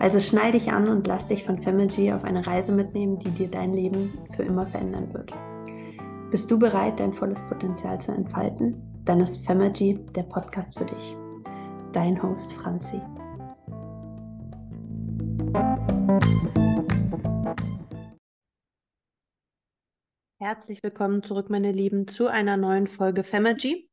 Also schnall dich an und lass dich von Femergy auf eine Reise mitnehmen, die dir dein Leben für immer verändern wird. Bist du bereit, dein volles Potenzial zu entfalten? Dann ist Femergy der Podcast für dich. Dein Host Franzi. Herzlich willkommen zurück, meine Lieben, zu einer neuen Folge Femergy.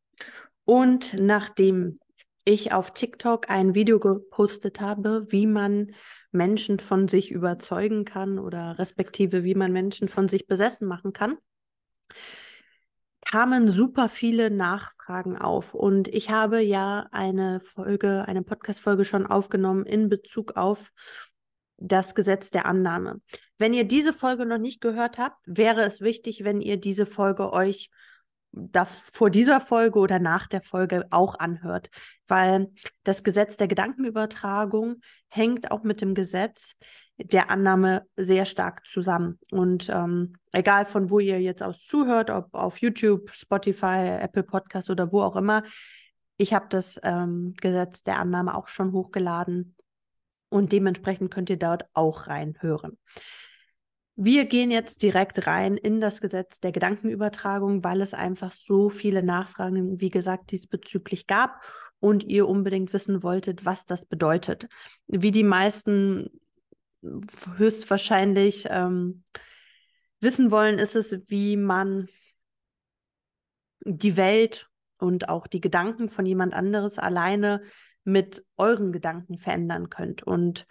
Und nachdem ich auf TikTok ein Video gepostet habe, wie man Menschen von sich überzeugen kann oder respektive wie man Menschen von sich besessen machen kann, kamen super viele Nachfragen auf. Und ich habe ja eine Folge, eine Podcast-Folge schon aufgenommen in Bezug auf das Gesetz der Annahme. Wenn ihr diese Folge noch nicht gehört habt, wäre es wichtig, wenn ihr diese Folge euch da vor dieser Folge oder nach der Folge auch anhört, weil das Gesetz der Gedankenübertragung hängt auch mit dem Gesetz der Annahme sehr stark zusammen. Und ähm, egal von wo ihr jetzt aus zuhört, ob auf YouTube, Spotify, Apple Podcast oder wo auch immer, ich habe das ähm, Gesetz der Annahme auch schon hochgeladen und dementsprechend könnt ihr dort auch reinhören. Wir gehen jetzt direkt rein in das Gesetz der Gedankenübertragung, weil es einfach so viele Nachfragen, wie gesagt, diesbezüglich gab und ihr unbedingt wissen wolltet, was das bedeutet. Wie die meisten höchstwahrscheinlich ähm, wissen wollen, ist es, wie man die Welt und auch die Gedanken von jemand anderes alleine mit euren Gedanken verändern könnt. Und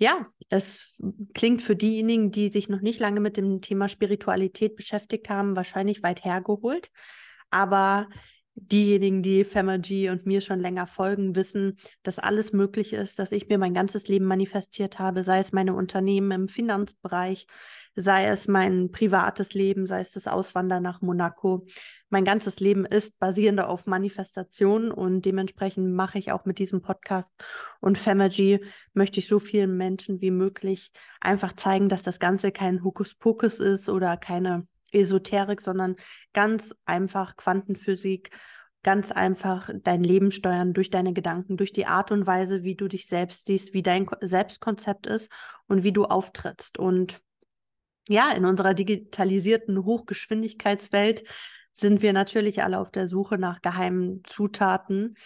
ja, es klingt für diejenigen, die sich noch nicht lange mit dem Thema Spiritualität beschäftigt haben, wahrscheinlich weit hergeholt. Aber diejenigen, die Femergy und mir schon länger folgen, wissen, dass alles möglich ist, dass ich mir mein ganzes Leben manifestiert habe, sei es meine Unternehmen im Finanzbereich, sei es mein privates Leben, sei es das Auswandern nach Monaco. Mein ganzes Leben ist basierend auf Manifestation und dementsprechend mache ich auch mit diesem Podcast und Femergy möchte ich so vielen Menschen wie möglich einfach zeigen, dass das Ganze kein Hokuspokus ist oder keine Esoterik, sondern ganz einfach Quantenphysik, ganz einfach dein Leben steuern durch deine Gedanken, durch die Art und Weise, wie du dich selbst siehst, wie dein Selbstkonzept ist und wie du auftrittst. Und ja, in unserer digitalisierten Hochgeschwindigkeitswelt sind wir natürlich alle auf der Suche nach geheimen Zutaten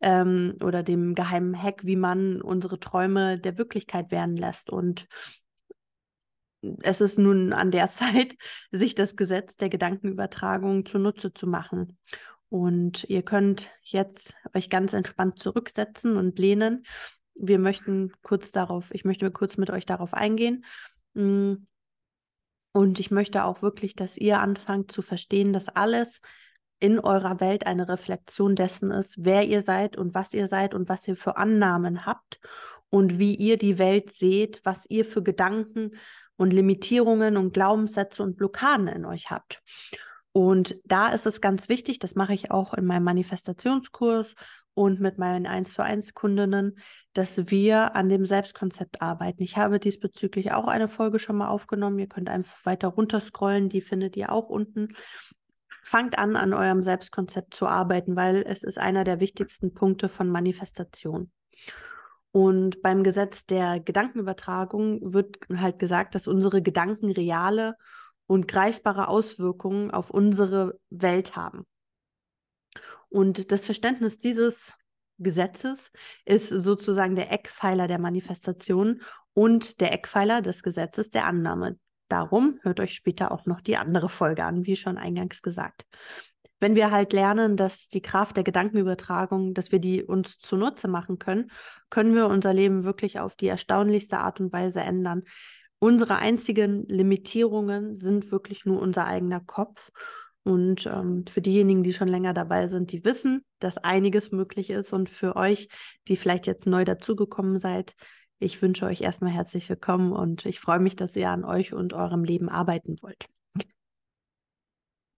ähm, oder dem geheimen Hack, wie man unsere Träume der Wirklichkeit werden lässt. Und es ist nun an der Zeit, sich das Gesetz der Gedankenübertragung zunutze zu machen. Und ihr könnt jetzt euch ganz entspannt zurücksetzen und lehnen. Wir möchten kurz darauf, ich möchte kurz mit euch darauf eingehen. Mm. Und ich möchte auch wirklich, dass ihr anfangt zu verstehen, dass alles in eurer Welt eine Reflexion dessen ist, wer ihr seid und was ihr seid und was ihr für Annahmen habt und wie ihr die Welt seht, was ihr für Gedanken und Limitierungen und Glaubenssätze und Blockaden in euch habt. Und da ist es ganz wichtig, das mache ich auch in meinem Manifestationskurs und mit meinen 1 zu 1 Kundinnen, dass wir an dem Selbstkonzept arbeiten. Ich habe diesbezüglich auch eine Folge schon mal aufgenommen. Ihr könnt einfach weiter runterscrollen, die findet ihr auch unten. Fangt an, an eurem Selbstkonzept zu arbeiten, weil es ist einer der wichtigsten Punkte von Manifestation. Und beim Gesetz der Gedankenübertragung wird halt gesagt, dass unsere Gedanken reale und greifbare Auswirkungen auf unsere Welt haben. Und das Verständnis dieses Gesetzes ist sozusagen der Eckpfeiler der Manifestation und der Eckpfeiler des Gesetzes der Annahme. Darum hört euch später auch noch die andere Folge an, wie schon eingangs gesagt. Wenn wir halt lernen, dass die Kraft der Gedankenübertragung, dass wir die uns zunutze machen können, können wir unser Leben wirklich auf die erstaunlichste Art und Weise ändern. Unsere einzigen Limitierungen sind wirklich nur unser eigener Kopf. Und ähm, für diejenigen, die schon länger dabei sind, die wissen, dass einiges möglich ist. Und für euch, die vielleicht jetzt neu dazugekommen seid, ich wünsche euch erstmal herzlich willkommen und ich freue mich, dass ihr an euch und eurem Leben arbeiten wollt.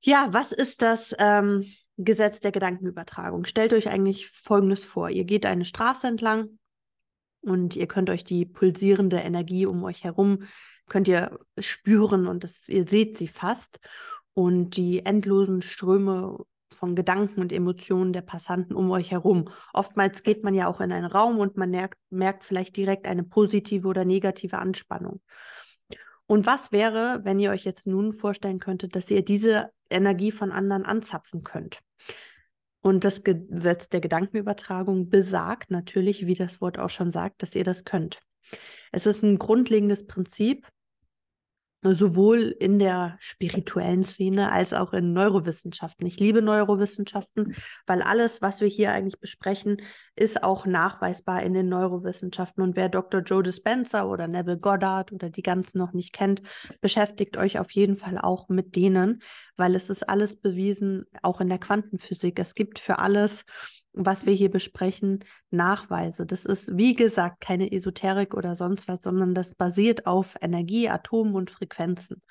Ja, was ist das ähm, Gesetz der Gedankenübertragung? Stellt euch eigentlich Folgendes vor. Ihr geht eine Straße entlang und ihr könnt euch die pulsierende Energie um euch herum, könnt ihr spüren und das, ihr seht sie fast und die endlosen Ströme von Gedanken und Emotionen der Passanten um euch herum. Oftmals geht man ja auch in einen Raum und man merkt, merkt vielleicht direkt eine positive oder negative Anspannung. Und was wäre, wenn ihr euch jetzt nun vorstellen könntet, dass ihr diese Energie von anderen anzapfen könnt? Und das Gesetz der Gedankenübertragung besagt natürlich, wie das Wort auch schon sagt, dass ihr das könnt. Es ist ein grundlegendes Prinzip, sowohl in der spirituellen Szene als auch in Neurowissenschaften. Ich liebe Neurowissenschaften, weil alles, was wir hier eigentlich besprechen, ist auch nachweisbar in den Neurowissenschaften. Und wer Dr. Joe Dispenza oder Neville Goddard oder die ganzen noch nicht kennt, beschäftigt euch auf jeden Fall auch mit denen, weil es ist alles bewiesen, auch in der Quantenphysik. Es gibt für alles was wir hier besprechen, Nachweise. Das ist, wie gesagt, keine Esoterik oder sonst was, sondern das basiert auf Energie, Atomen und Frequenzen.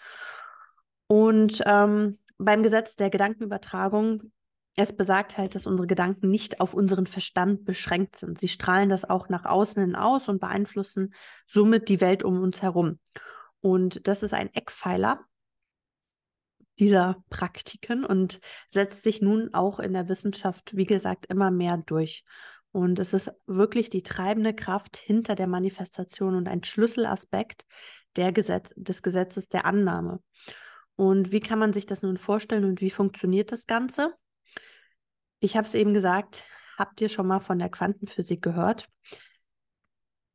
Und ähm, beim Gesetz der Gedankenübertragung, es besagt halt, dass unsere Gedanken nicht auf unseren Verstand beschränkt sind. Sie strahlen das auch nach außen hin aus und beeinflussen somit die Welt um uns herum. Und das ist ein Eckpfeiler dieser Praktiken und setzt sich nun auch in der Wissenschaft, wie gesagt, immer mehr durch. Und es ist wirklich die treibende Kraft hinter der Manifestation und ein Schlüsselaspekt der Gesetz des Gesetzes der Annahme. Und wie kann man sich das nun vorstellen und wie funktioniert das Ganze? Ich habe es eben gesagt, habt ihr schon mal von der Quantenphysik gehört?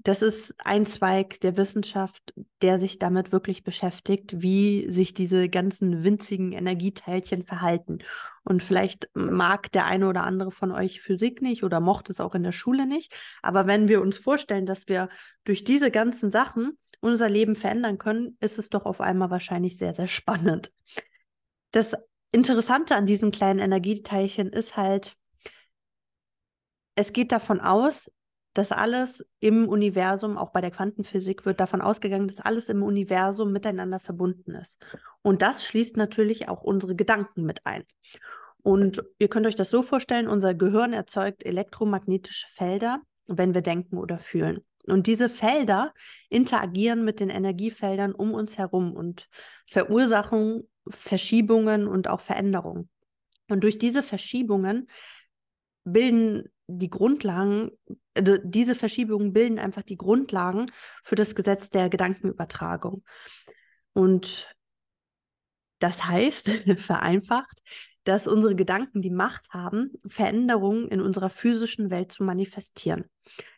Das ist ein Zweig der Wissenschaft, der sich damit wirklich beschäftigt, wie sich diese ganzen winzigen Energieteilchen verhalten. Und vielleicht mag der eine oder andere von euch Physik nicht oder mochte es auch in der Schule nicht. Aber wenn wir uns vorstellen, dass wir durch diese ganzen Sachen unser Leben verändern können, ist es doch auf einmal wahrscheinlich sehr, sehr spannend. Das Interessante an diesen kleinen Energieteilchen ist halt, es geht davon aus, dass alles im Universum, auch bei der Quantenphysik, wird davon ausgegangen, dass alles im Universum miteinander verbunden ist. Und das schließt natürlich auch unsere Gedanken mit ein. Und ihr könnt euch das so vorstellen, unser Gehirn erzeugt elektromagnetische Felder, wenn wir denken oder fühlen. Und diese Felder interagieren mit den Energiefeldern um uns herum und verursachen Verschiebungen und auch Veränderungen. Und durch diese Verschiebungen bilden die Grundlagen, also diese Verschiebungen bilden einfach die Grundlagen für das Gesetz der Gedankenübertragung. Und das heißt, vereinfacht, dass unsere Gedanken die Macht haben, Veränderungen in unserer physischen Welt zu manifestieren.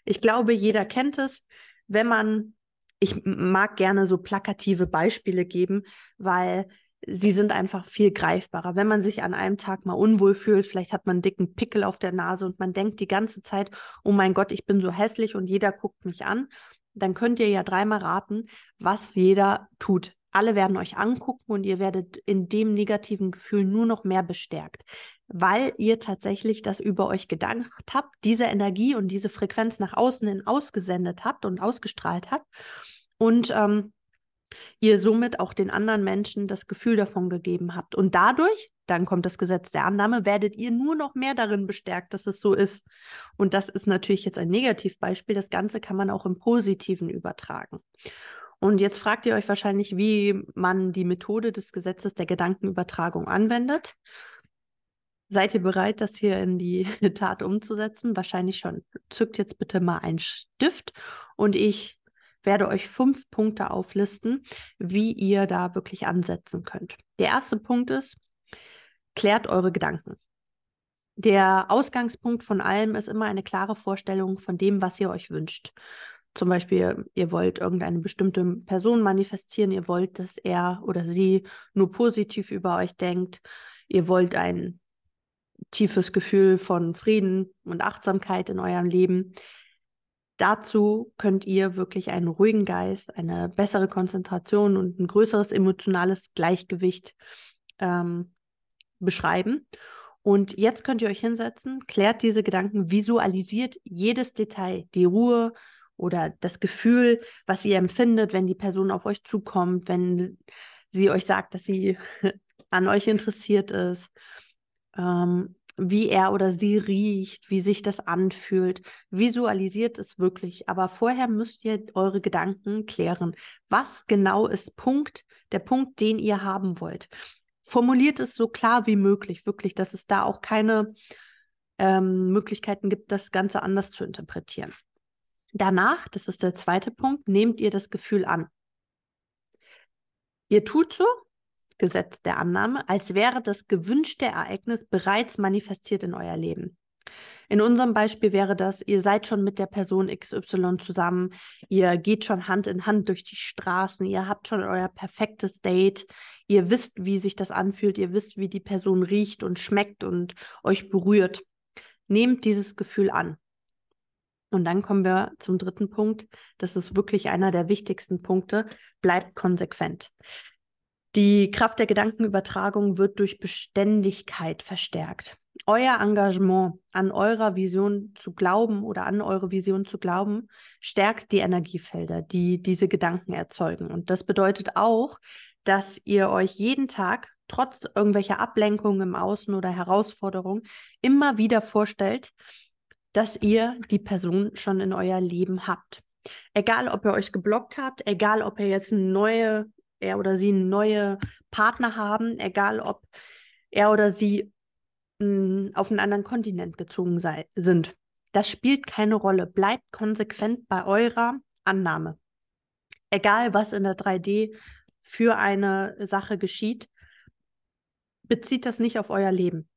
Ich glaube, jeder kennt es, wenn man, ich mag gerne so plakative Beispiele geben, weil sie sind einfach viel greifbarer. Wenn man sich an einem Tag mal unwohl fühlt, vielleicht hat man einen dicken Pickel auf der Nase und man denkt die ganze Zeit, oh mein Gott, ich bin so hässlich und jeder guckt mich an, dann könnt ihr ja dreimal raten, was jeder tut. Alle werden euch angucken und ihr werdet in dem negativen Gefühl nur noch mehr bestärkt, weil ihr tatsächlich das über euch gedacht habt, diese Energie und diese Frequenz nach außen hin ausgesendet habt und ausgestrahlt habt. Und ähm, ihr somit auch den anderen Menschen das Gefühl davon gegeben habt. Und dadurch dann kommt das Gesetz der Annahme, werdet ihr nur noch mehr darin bestärkt, dass es so ist. Und das ist natürlich jetzt ein Negativbeispiel. Das Ganze kann man auch im Positiven übertragen. Und jetzt fragt ihr euch wahrscheinlich, wie man die Methode des Gesetzes der Gedankenübertragung anwendet. Seid ihr bereit, das hier in die Tat umzusetzen? Wahrscheinlich schon. Zückt jetzt bitte mal einen Stift und ich werde euch fünf Punkte auflisten, wie ihr da wirklich ansetzen könnt. Der erste Punkt ist, klärt eure Gedanken. Der Ausgangspunkt von allem ist immer eine klare Vorstellung von dem, was ihr euch wünscht. Zum Beispiel, ihr wollt irgendeine bestimmte Person manifestieren, ihr wollt, dass er oder sie nur positiv über euch denkt, ihr wollt ein tiefes Gefühl von Frieden und Achtsamkeit in eurem Leben. Dazu könnt ihr wirklich einen ruhigen Geist, eine bessere Konzentration und ein größeres emotionales Gleichgewicht ähm, beschreiben. Und jetzt könnt ihr euch hinsetzen, klärt diese Gedanken, visualisiert jedes Detail, die Ruhe oder das Gefühl, was ihr empfindet, wenn die Person auf euch zukommt, wenn sie euch sagt, dass sie an euch interessiert ist. Ähm, wie er oder sie riecht, wie sich das anfühlt. Visualisiert es wirklich. Aber vorher müsst ihr eure Gedanken klären. Was genau ist Punkt, der Punkt, den ihr haben wollt? Formuliert es so klar wie möglich, wirklich, dass es da auch keine ähm, Möglichkeiten gibt, das Ganze anders zu interpretieren. Danach, das ist der zweite Punkt, nehmt ihr das Gefühl an. Ihr tut so, Gesetz der Annahme, als wäre das gewünschte Ereignis bereits manifestiert in euer Leben. In unserem Beispiel wäre das, ihr seid schon mit der Person XY zusammen, ihr geht schon Hand in Hand durch die Straßen, ihr habt schon euer perfektes Date, ihr wisst, wie sich das anfühlt, ihr wisst, wie die Person riecht und schmeckt und euch berührt. Nehmt dieses Gefühl an. Und dann kommen wir zum dritten Punkt. Das ist wirklich einer der wichtigsten Punkte. Bleibt konsequent. Die Kraft der Gedankenübertragung wird durch Beständigkeit verstärkt. Euer Engagement an eurer Vision zu glauben oder an eure Vision zu glauben, stärkt die Energiefelder, die diese Gedanken erzeugen. Und das bedeutet auch, dass ihr euch jeden Tag, trotz irgendwelcher Ablenkungen im Außen oder Herausforderungen, immer wieder vorstellt, dass ihr die Person schon in euer Leben habt. Egal, ob ihr euch geblockt habt, egal, ob ihr jetzt eine neue er oder sie neue Partner haben, egal ob er oder sie mh, hm, auf einen anderen Kontinent gezogen sei, sind. Das spielt keine Rolle. Bleibt konsequent bei eurer Annahme. Egal, was in der 3D für eine Sache geschieht, bezieht das nicht auf euer Leben.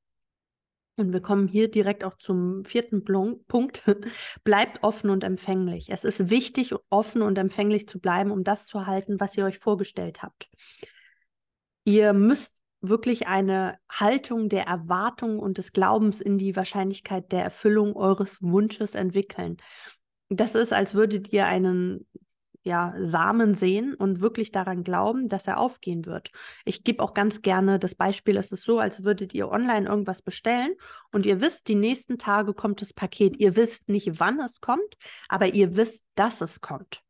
Und wir kommen hier direkt auch zum vierten Punkt. Bleibt offen und empfänglich. Es ist wichtig, offen und empfänglich zu bleiben, um das zu halten, was ihr euch vorgestellt habt. Ihr müsst wirklich eine Haltung der Erwartung und des Glaubens in die Wahrscheinlichkeit der Erfüllung eures Wunsches entwickeln. Das ist, als würdet ihr einen ja, Samen sehen und wirklich daran glauben, dass er aufgehen wird. Ich gebe auch ganz gerne das Beispiel, es ist so, als würdet ihr online irgendwas bestellen und ihr wisst, die nächsten Tage kommt das Paket. Ihr wisst nicht, wann es kommt, aber ihr wisst, dass es kommt.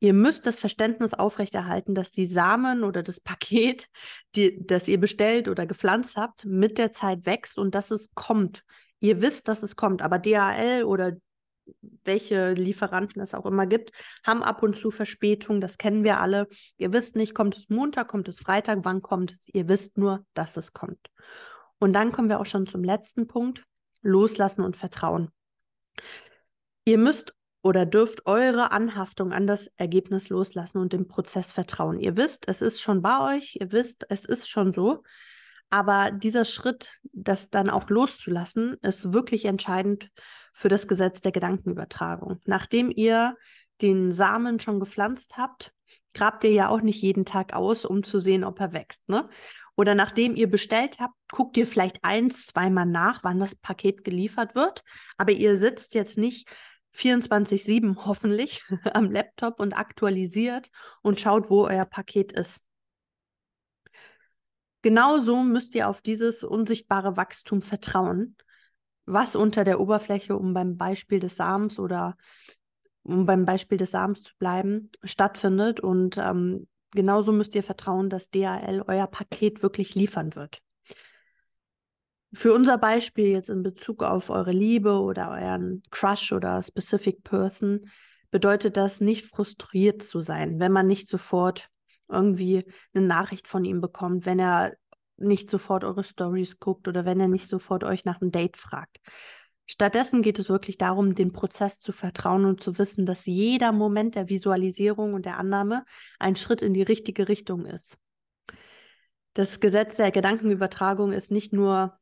Ihr müsst das Verständnis aufrechterhalten, dass die Samen oder das Paket, die, das ihr bestellt oder gepflanzt habt, mit der Zeit wächst und dass es kommt. Ihr wisst, dass es kommt, aber DHL oder welche Lieferanten es auch immer gibt, haben ab und zu Verspätung. Das kennen wir alle. Ihr wisst nicht, kommt es Montag, kommt es Freitag, wann kommt es. Ihr wisst nur, dass es kommt. Und dann kommen wir auch schon zum letzten Punkt. Loslassen und Vertrauen. Ihr müsst oder dürft eure Anhaftung an das Ergebnis loslassen und dem Prozess vertrauen. Ihr wisst, es ist schon bei euch, ihr wisst, es ist schon so. Aber dieser Schritt, das dann auch loszulassen, ist wirklich entscheidend für das Gesetz der Gedankenübertragung. Nachdem ihr den Samen schon gepflanzt habt, grabt ihr ja auch nicht jeden Tag aus, um zu sehen, ob er wächst. Ne? Oder nachdem ihr bestellt habt, guckt ihr vielleicht eins, zweimal nach, wann das Paket geliefert wird. Aber ihr sitzt jetzt nicht 24-7 hoffentlich am Laptop und aktualisiert und schaut, wo euer Paket ist. Genauso müsst ihr auf dieses unsichtbare Wachstum vertrauen was unter der Oberfläche, um beim Beispiel des Samens oder um beim Beispiel des Samens zu bleiben, stattfindet. Und ähm, genauso müsst ihr vertrauen, dass DHL euer Paket wirklich liefern wird. für unser Beispiel jetzt in Bezug auf eure Liebe oder euren Crush oder Specific Person bedeutet das nicht frustriert zu sein, wenn man nicht sofort irgendwie eine Nachricht von ihm bekommt, wenn er nicht sofort eure Stories guckt oder wenn er nicht sofort euch nach einem Date fragt. Stattdessen geht es wirklich darum, dem Prozess zu vertrauen und zu wissen, dass jeder Moment der Visualisierung und der Annahme ein Schritt in die richtige Richtung ist. Das Gesetz der Gedankenübertragung ist nicht nur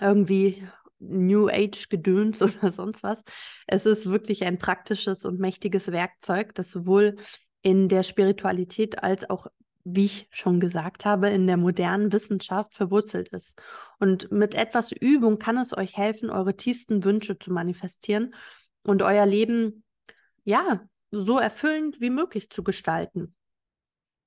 irgendwie New Age Gedöns oder sonst was. Es ist wirklich ein praktisches und mächtiges Werkzeug, das sowohl in der Spiritualität als auch, wie ich schon gesagt habe, in der modernen Wissenschaft verwurzelt ist. Und mit etwas Übung kann es euch helfen, eure tiefsten Wünsche zu manifestieren und euer Leben, ja, so erfüllend wie möglich zu gestalten.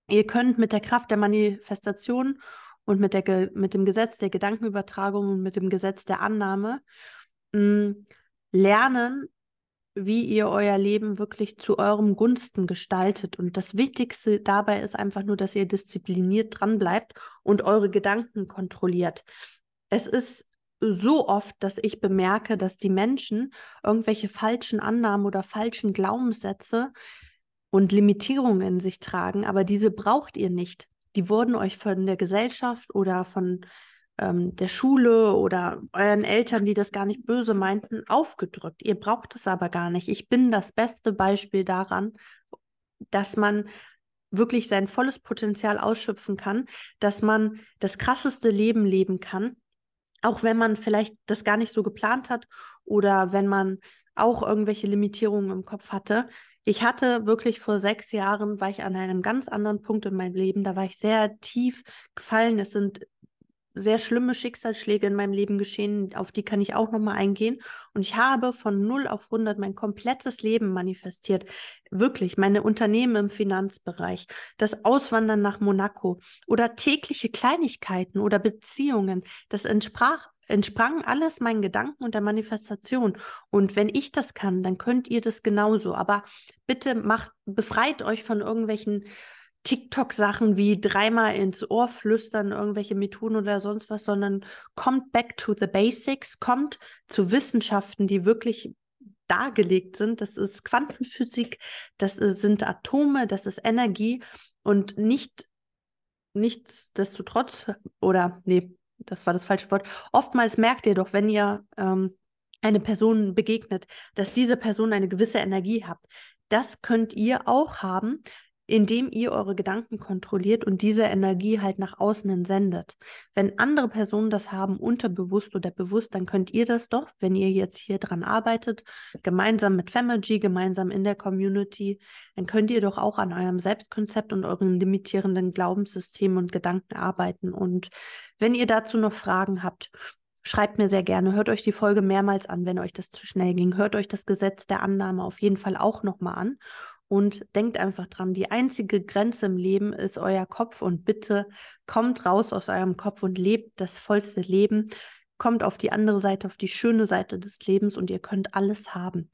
Ihr könnt mit der Kraft der Manifestation und mit, der, mit dem Gesetz der Gedankenübertragung und mit dem Gesetz der Annahme mh, mm, lernen, wie ihr euer Leben wirklich zu eurem Gunsten gestaltet. Und das Wichtigste dabei ist einfach nur, dass ihr diszipliniert dranbleibt und eure Gedanken kontrolliert. Es ist so oft, dass ich bemerke, dass die Menschen irgendwelche falschen Annahmen oder falschen Glaubenssätze und Limitierungen in sich tragen, aber diese braucht ihr nicht die wurden euch von der Gesellschaft oder von ähm, der Schule oder euren Eltern, die das gar nicht böse meinten, aufgedrückt. Ihr braucht es aber gar nicht. Ich bin das beste Beispiel daran, dass man wirklich sein volles Potenzial ausschöpfen kann, dass man das krasseste Leben leben kann, auch wenn man vielleicht das gar nicht so geplant hat oder wenn man auch irgendwelche Limitierungen im Kopf hatte. Ich hatte wirklich vor sechs Jahren, war ich an einem ganz anderen Punkt in meinem Leben, da war ich sehr tief gefallen. Es sind sehr schlimme Schicksalsschläge in meinem Leben geschehen, auf die kann ich auch nochmal eingehen. Und ich habe von 0 auf 100 mein komplettes Leben manifestiert. Wirklich, meine Unternehmen im Finanzbereich, das Auswandern nach Monaco oder tägliche Kleinigkeiten oder Beziehungen. Das entsprach entsprang alles meinen Gedanken und der Manifestation. Und wenn ich das kann, dann könnt ihr das genauso. Aber bitte macht, befreit euch von irgendwelchen TikTok-Sachen wie dreimal ins Ohr flüstern, irgendwelche Methoden oder sonst was, sondern kommt back to the basics, kommt zu Wissenschaften, die wirklich dargelegt sind. Das ist Quantenphysik, das sind Atome, das ist Energie und nicht nichtsdestotrotz oder nee, das war das falsche Wort. Oftmals merkt ihr doch, wenn ihr ähm, eine Person begegnet, dass diese Person eine gewisse Energie hat. Das könnt ihr auch haben, indem ihr eure Gedanken kontrolliert und diese Energie halt nach außen sendet. Wenn andere Personen das haben, unterbewusst oder bewusst, dann könnt ihr das doch, wenn ihr jetzt hier dran arbeitet, gemeinsam mit Femergy, gemeinsam in der Community, dann könnt ihr doch auch an eurem Selbstkonzept und euren limitierenden Glaubenssystemen und Gedanken arbeiten. Und wenn ihr dazu noch Fragen habt, Schreibt mir sehr gerne. Hört euch die Folge mehrmals an, wenn euch das zu schnell ging. Hört euch das Gesetz der Annahme auf jeden Fall auch nochmal an. Und denkt einfach dran, die einzige Grenze im Leben ist euer Kopf. Und bitte kommt raus aus eurem Kopf und lebt das vollste Leben. Kommt auf die andere Seite, auf die schöne Seite des Lebens und ihr könnt alles haben.